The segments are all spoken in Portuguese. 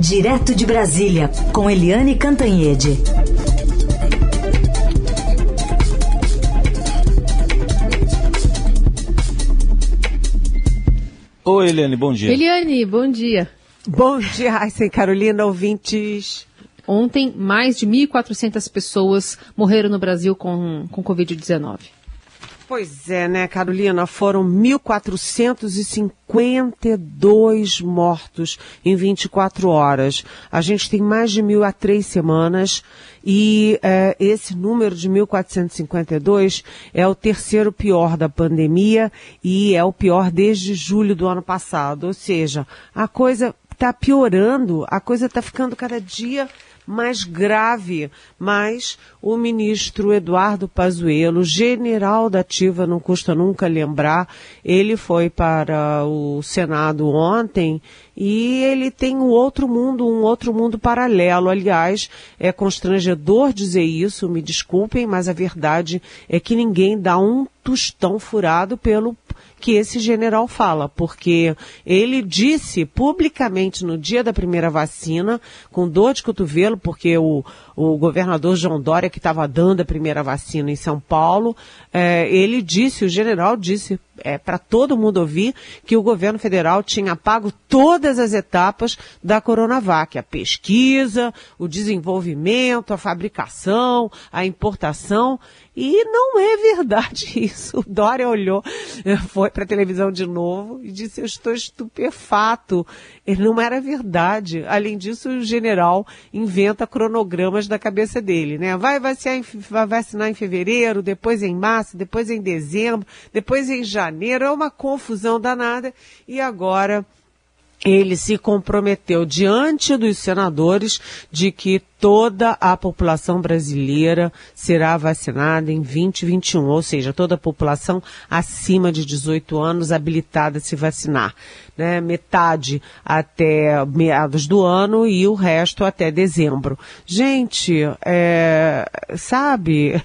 Direto de Brasília, com Eliane Cantanhede. Oi, Eliane, bom dia. Eliane, bom dia. Bom dia, Raíssa e Carolina, ouvintes. Ontem, mais de 1.400 pessoas morreram no Brasil com, com Covid-19. Pois é, né, Carolina? Foram 1.452 mortos em 24 horas. A gente tem mais de mil há três semanas e é, esse número de 1.452 é o terceiro pior da pandemia e é o pior desde julho do ano passado. Ou seja, a coisa está piorando, a coisa está ficando cada dia mais grave, mas o ministro Eduardo Pazuello, general da ativa, não custa nunca lembrar, ele foi para o Senado ontem e ele tem um outro mundo, um outro mundo paralelo. Aliás, é constrangedor dizer isso, me desculpem, mas a verdade é que ninguém dá um tostão furado pelo que esse general fala, porque ele disse publicamente no dia da primeira vacina, com dor de cotovelo, porque o, o governador João Dória, que estava dando a primeira vacina em São Paulo, é, ele disse, o general disse é, para todo mundo ouvir que o governo federal tinha pago todas as etapas da Coronavac, a pesquisa, o desenvolvimento, a fabricação, a importação, e não é verdade isso. O Dória olhou, foi para a televisão de novo e disse, eu estou estupefato. Ele não era verdade. Além disso, o general inventa cronogramas da cabeça dele, né? Vai vacinar, vai vacinar em fevereiro, depois em março, depois em dezembro, depois em janeiro. É uma confusão danada. E agora ele se comprometeu diante dos senadores de que toda a população brasileira será vacinada em 2021, ou seja, toda a população acima de 18 anos habilitada a se vacinar. Né? Metade até meados do ano e o resto até dezembro. Gente, é, sabe,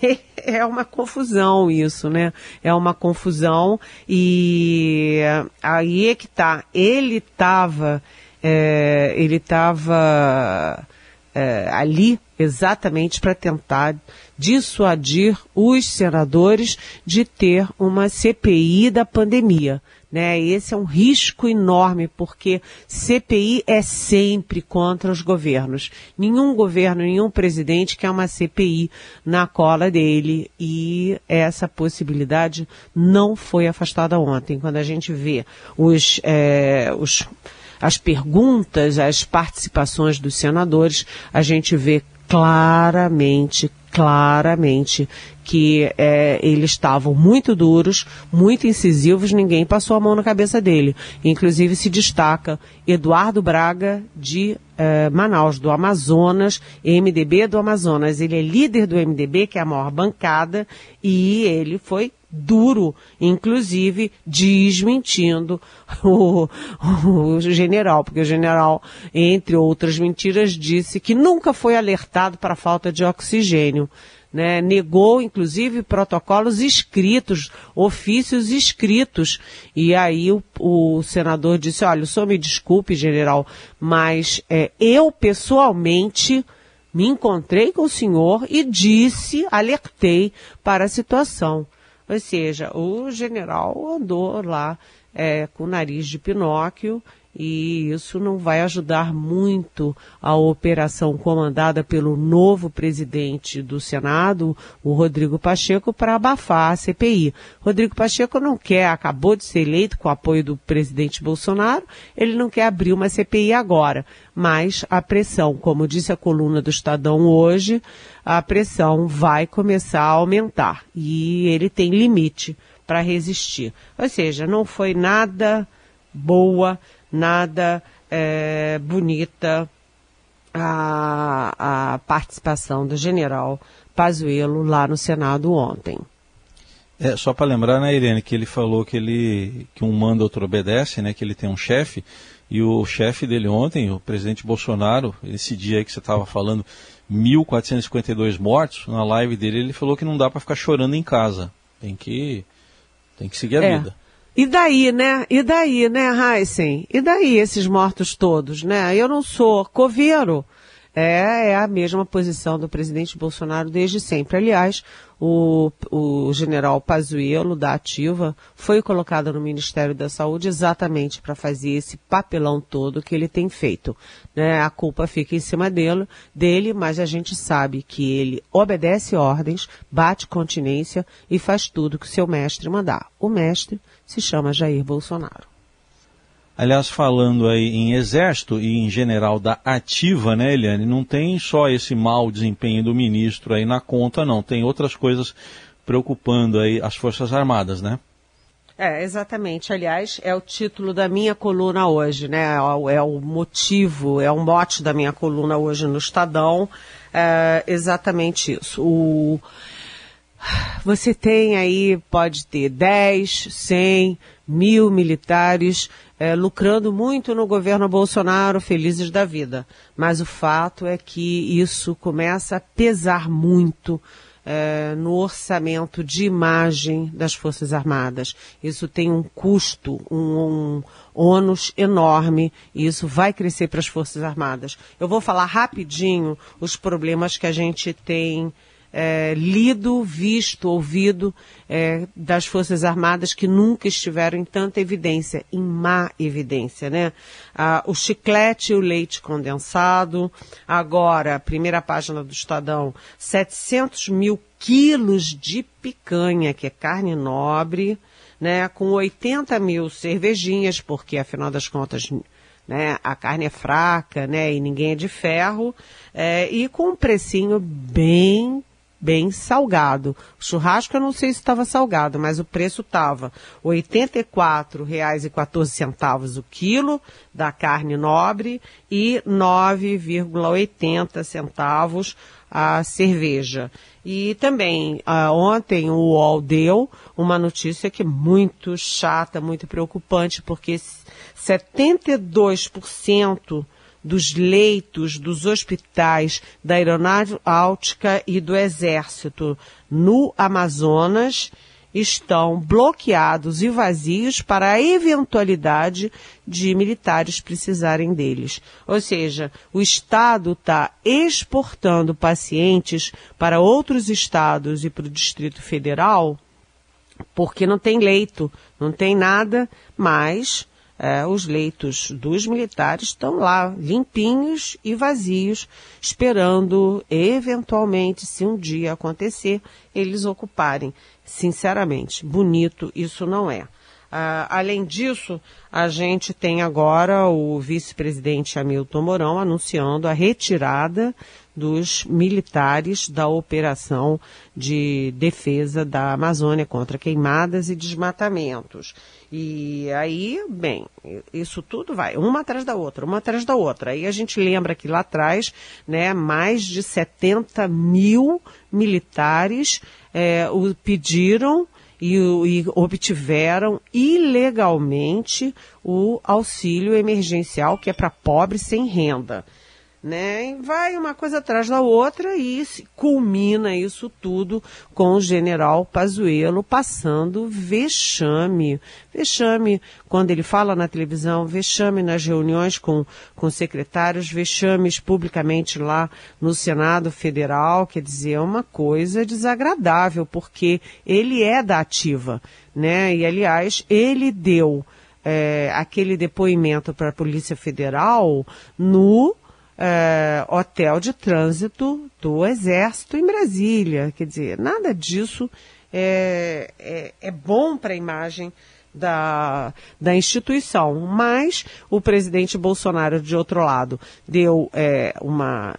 é uma confusão isso, né? É uma confusão e aí é que tá. Ele estava, é, ele estava é, ali exatamente para tentar dissuadir os senadores de ter uma CPI da pandemia. Né? Esse é um risco enorme, porque CPI é sempre contra os governos. Nenhum governo, nenhum presidente quer uma CPI na cola dele e essa possibilidade não foi afastada ontem. Quando a gente vê os, é, os as perguntas, as participações dos senadores, a gente vê claramente, claramente que é, eles estavam muito duros, muito incisivos, ninguém passou a mão na cabeça dele. Inclusive se destaca Eduardo Braga de é, Manaus, do Amazonas, MDB do Amazonas. Ele é líder do MDB, que é a maior bancada, e ele foi duro, inclusive desmentindo o, o, general, porque o general, entre outras mentiras, disse que nunca foi alertado para a falta de oxigênio. Né, negou, inclusive, protocolos escritos, ofícios escritos. E aí o, o senador disse, olha, o senhor me desculpe, general, mas é, eu pessoalmente me encontrei com o senhor e disse, alertei para a situação. Ou seja, o general andou lá é, com o nariz de Pinóquio e isso não vai ajudar muito a operação comandada pelo novo presidente do Senado, o Rodrigo Pacheco, para abafar a CPI. Rodrigo Pacheco não quer, acabou de ser eleito com o apoio do presidente Bolsonaro, ele não quer abrir uma CPI agora, mas a pressão, como disse a coluna do Estadão hoje, a pressão vai começar a aumentar e ele tem limite para resistir. Ou seja, não foi nada boa nada é, bonita a, a participação do general Pazuello lá no Senado ontem. É, só para lembrar, né, Irene, que ele falou que ele que um manda, outro obedece, né, que ele tem um chefe, e o chefe dele ontem, o presidente Bolsonaro, esse dia aí que você estava falando, 1.452 mortos, na live dele ele falou que não dá para ficar chorando em casa, tem que, tem que seguir a é. vida. E daí, né? E daí, né, Heisen? E daí esses mortos todos, né? Eu não sou coveiro. É, é a mesma posição do presidente Bolsonaro desde sempre. Aliás, o, o general Pazuello, da Ativa, foi colocado no Ministério da Saúde exatamente para fazer esse papelão todo que ele tem feito. Né? A culpa fica em cima dele, dele, mas a gente sabe que ele obedece ordens, bate continência e faz tudo que seu mestre mandar. O mestre se chama Jair Bolsonaro. Aliás, falando aí em exército e em general da ativa, né, Eliane, não tem só esse mau desempenho do ministro aí na conta, não. Tem outras coisas preocupando aí as Forças Armadas, né? É, exatamente. Aliás, é o título da minha coluna hoje, né? É, é o motivo, é o mote da minha coluna hoje no Estadão. É exatamente isso. O... Você tem aí, pode ter 10, 100, mil militares é, lucrando muito no governo Bolsonaro, felizes da vida. Mas o fato é que isso começa a pesar muito é, no orçamento de imagem das Forças Armadas. Isso tem um custo, um, um ônus enorme e isso vai crescer para as Forças Armadas. Eu vou falar rapidinho os problemas que a gente tem é, lido, visto, ouvido é, das Forças Armadas que nunca estiveram em tanta evidência, em má evidência, né? Ah, o chiclete e o leite condensado, agora, primeira página do Estadão, 700 mil quilos de picanha, que é carne nobre, né? Com 80 mil cervejinhas, porque afinal das contas né? A carne é fraca, né? E ninguém é de ferro. É, e com um precinho bem bem salgado. O churrasco eu não sei se estava salgado, mas o preço estava R$ 84,14 o quilo da carne nobre e 9,80 centavos a cerveja. E também, uh, ontem o UOL deu uma notícia que é muito chata, muito preocupante, porque 72% dos leitos dos hospitais da Aeronáutica e do Exército no Amazonas estão bloqueados e vazios para a eventualidade de militares precisarem deles. Ou seja, o Estado está exportando pacientes para outros estados e para o Distrito Federal porque não tem leito, não tem nada, mas é, os leitos dos militares estão lá, limpinhos e vazios, esperando, eventualmente, se um dia acontecer, eles ocuparem. Sinceramente, bonito isso não é. Uh, além disso, a gente tem agora o vice-presidente Hamilton Mourão anunciando a retirada dos militares da operação de defesa da Amazônia contra queimadas e desmatamentos. E aí, bem, isso tudo vai uma atrás da outra, uma atrás da outra. Aí a gente lembra que lá atrás, né, mais de 70 mil militares é, o pediram e, e, obtiveram ilegalmente o auxílio emergencial que é para pobres sem renda né? E vai uma coisa atrás da outra e culmina isso tudo com o general Pazuello passando vexame. Vexame quando ele fala na televisão, vexame nas reuniões com, com secretários, vexames publicamente lá no Senado Federal, quer dizer, é uma coisa desagradável, porque ele é da ativa, né? E aliás, ele deu é, aquele depoimento para a Polícia Federal no é, hotel de trânsito do Exército em Brasília. Quer dizer, nada disso é, é, é bom para a imagem da, da instituição. Mas o presidente Bolsonaro, de outro lado, deu é, uma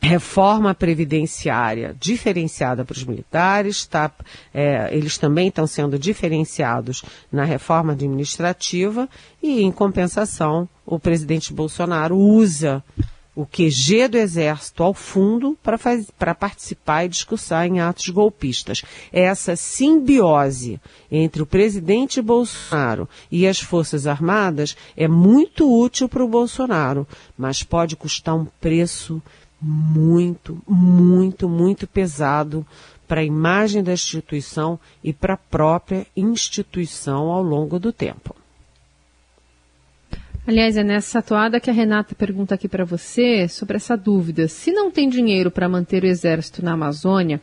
reforma previdenciária diferenciada para os militares, tá, é, eles também estão sendo diferenciados na reforma administrativa e, em compensação, o presidente Bolsonaro usa o QG do Exército ao fundo para participar e discursar em atos golpistas. Essa simbiose entre o presidente Bolsonaro e as Forças Armadas é muito útil para o Bolsonaro, mas pode custar um preço muito, muito, muito pesado para a imagem da instituição e para a própria instituição ao longo do tempo. Aliás, é nessa toada que a Renata pergunta aqui para você sobre essa dúvida. Se não tem dinheiro para manter o exército na Amazônia,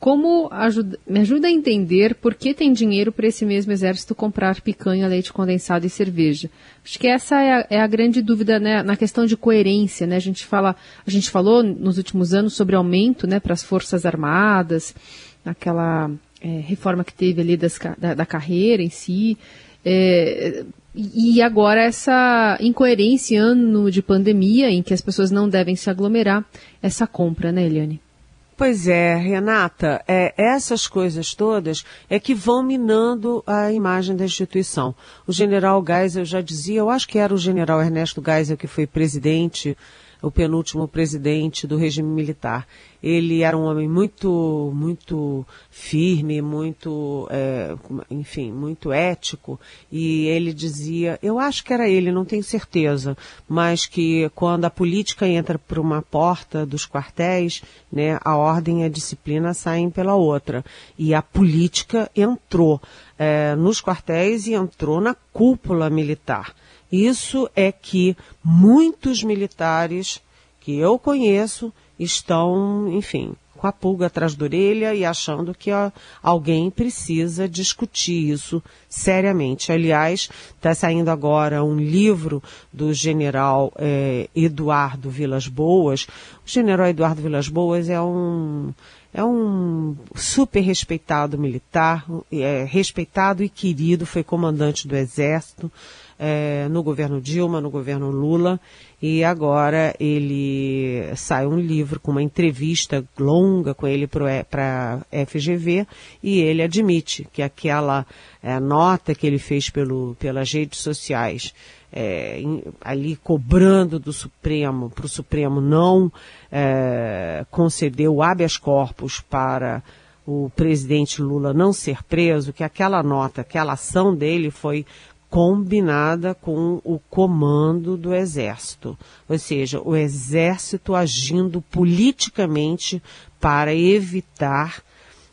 como ajuda, me ajuda a entender por que tem dinheiro para esse mesmo exército comprar picanha, leite condensado e cerveja? Acho que essa é a, é a grande dúvida né, na questão de coerência. Né? A, gente fala, a gente falou nos últimos anos sobre aumento né, para as Forças Armadas, aquela é, reforma que teve ali das, da, da carreira em si. É, e agora essa incoerência, ano de pandemia, em que as pessoas não devem se aglomerar, essa compra, né, Eliane? Pois é, Renata, é, essas coisas todas é que vão minando a imagem da instituição. O general Geisel já dizia, eu acho que era o general Ernesto Geisel que foi presidente o penúltimo presidente do regime militar. Ele era um homem muito, muito firme, muito, é, enfim, muito ético, e ele dizia, eu acho que era ele, não tenho certeza, mas que quando a política entra por uma porta dos quartéis, né, a ordem e a disciplina saem pela outra. E a política entrou é, nos quartéis e entrou na cúpula militar. Isso é que muitos militares que eu conheço estão, enfim, com a pulga atrás da orelha e achando que ó, alguém precisa discutir isso seriamente. Aliás, está saindo agora um livro do general eh, Eduardo Vilas Boas. O general Eduardo Vilas Boas é um é um super respeitado militar, é respeitado e querido, foi comandante do Exército, é, no governo Dilma, no governo Lula, e agora ele sai um livro com uma entrevista longa com ele para a FGV e ele admite que aquela é, nota que ele fez pelo, pelas redes sociais é, ali cobrando do Supremo, para o Supremo não é, conceder o habeas corpus para o presidente Lula não ser preso, que aquela nota, aquela ação dele foi combinada com o comando do Exército. Ou seja, o Exército agindo politicamente para evitar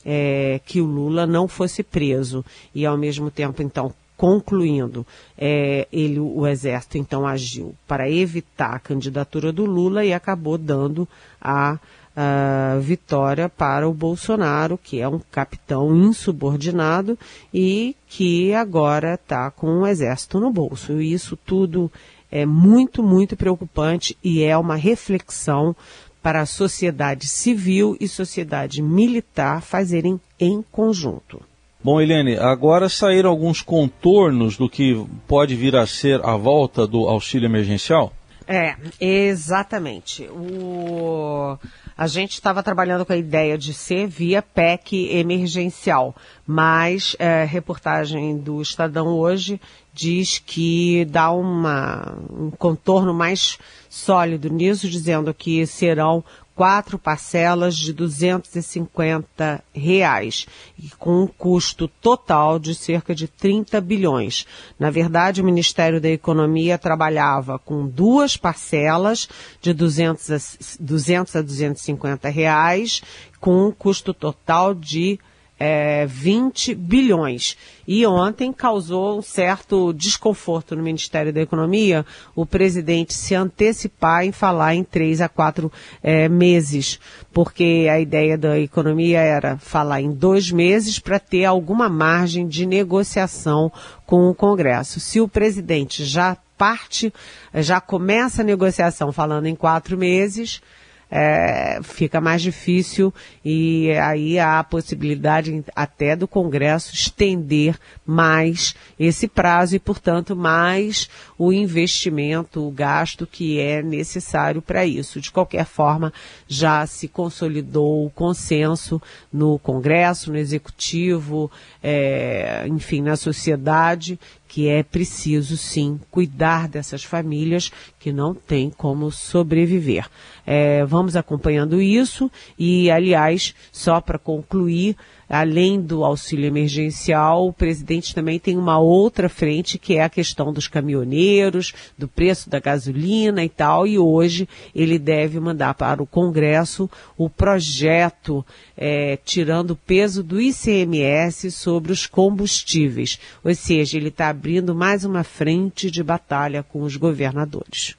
é, que o Lula não fosse preso. E, ao mesmo tempo, então, concluindo, é, ele, o Exército, então, agiu para evitar a candidatura do Lula e acabou dando a uh, vitória para o Bolsonaro, que é um capitão insubordinado e que agora está com o exército no bolso. E isso tudo é muito, muito preocupante e é uma reflexão para a sociedade civil e sociedade militar fazerem em conjunto. Bom, Helene, agora saíram alguns contornos do que pode vir a ser a volta do auxílio emergencial? É, exatamente. O a gente estava trabalhando com a ideia de ser via PEC emergencial, mas é, reportagem do Estadão hoje diz que dá uma, um contorno mais sólido nisso, dizendo que serão quatro parcelas de 250 reais e com um custo total de cerca de 30 bilhões. Na verdade, o Ministério da Economia trabalhava com duas parcelas de 200 a, 200 a 250 reais com um custo total de é, 20 bilhões. E ontem causou um certo desconforto no Ministério da Economia o presidente se antecipar em falar em três a quatro é, meses, porque a ideia da economia era falar em dois meses para ter alguma margem de negociação com o Congresso. Se o presidente já parte, já começa a negociação falando em quatro meses, é, fica mais difícil e aí há a possibilidade até do Congresso estender mais esse prazo e, portanto, mais o investimento, o gasto que é necessário para isso. De qualquer forma, já se consolidou o consenso no Congresso, no Executivo, é, enfim, na sociedade, que é preciso sim cuidar dessas famílias que não têm como sobreviver. É, vamos acompanhando isso e, aliás, só para concluir, além do auxílio emergencial, o presidente também tem uma outra frente que é a questão dos caminhoneiros, do preço da gasolina e tal, e hoje ele deve mandar para o Congresso o projeto é, tirando o peso do ICMS sobre os combustíveis. Ou seja, ele está abrindo mais uma frente de batalha com os governadores.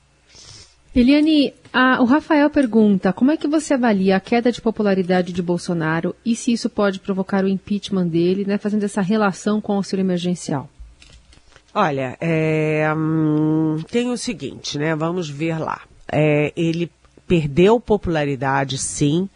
Eliane, a, o Rafael pergunta como é que você avalia a queda de popularidade de Bolsonaro e se isso pode provocar o impeachment dele, né, fazendo essa relação com o auxílio emergencial? Olha, é, hum, tem o seguinte, né? Vamos ver lá. É, ele perdeu popularidade, sim.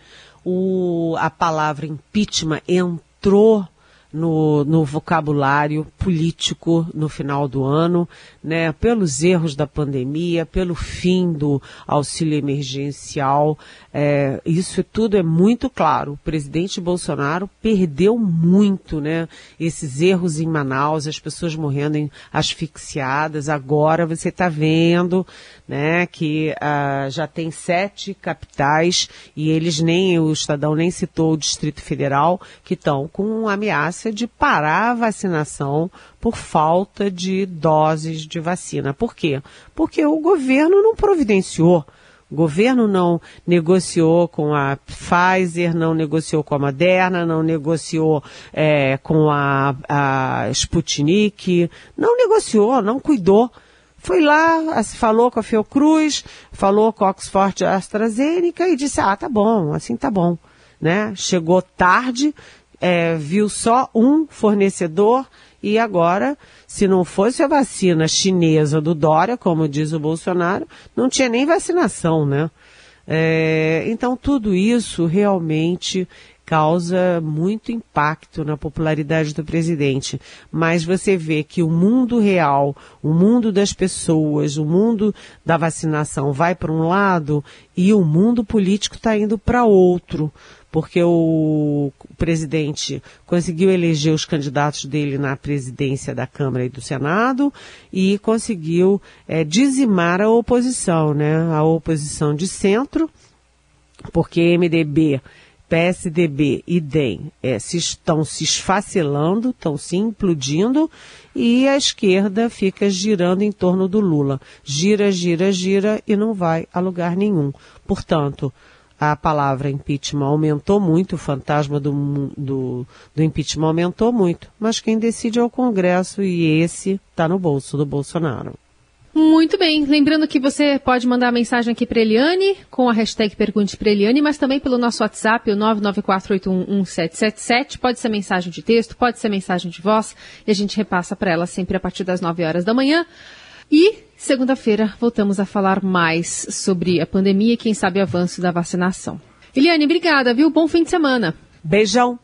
O, a palavra impeachment entrou no, no vocabulário político no final do ano, né, pelos erros da pandemia, pelo fim do auxílio emergencial. É, isso tudo é muito claro. O presidente Bolsonaro perdeu muito, né, esses erros em Manaus, as pessoas morrendo asfixiadas. Agora você está vendo, né, que uh, já tem sete capitais e eles nem, o Estadão nem citou o Distrito Federal, que estão com ameaça de parar a vacinação por falta de doses de vacina. Por quê? Porque o governo não providenciou. O governo não negociou com a Pfizer, não negociou com a Moderna, não negociou é, com a, a Sputnik, não negociou, não cuidou. Foi lá, falou com a Fiocruz, falou com a Oxford AstraZeneca e disse, ah, tá bom, assim tá bom. Né? Chegou tarde, é, viu só um fornecedor e agora, se não fosse a vacina chinesa do Dória, como diz o Bolsonaro, não tinha nem vacinação, né? É, então tudo isso realmente causa muito impacto na popularidade do presidente. Mas você vê que o mundo real, o mundo das pessoas, o mundo da vacinação vai para um lado e o mundo político está indo para outro porque o presidente conseguiu eleger os candidatos dele na presidência da Câmara e do Senado e conseguiu é, dizimar a oposição, né? A oposição de centro, porque MDB, PSDB e DEM é, se estão se esfacelando, estão se implodindo e a esquerda fica girando em torno do Lula. Gira, gira, gira e não vai a lugar nenhum. Portanto, a palavra impeachment aumentou muito, o fantasma do, do, do impeachment aumentou muito, mas quem decide é o Congresso e esse está no bolso do Bolsonaro. Muito bem. Lembrando que você pode mandar mensagem aqui para Eliane com a hashtag Pergunte para Eliane, mas também pelo nosso WhatsApp, o 994811777. Pode ser mensagem de texto, pode ser mensagem de voz e a gente repassa para ela sempre a partir das 9 horas da manhã. E segunda-feira voltamos a falar mais sobre a pandemia e quem sabe o avanço da vacinação. Eliane, obrigada, viu? Bom fim de semana. Beijão.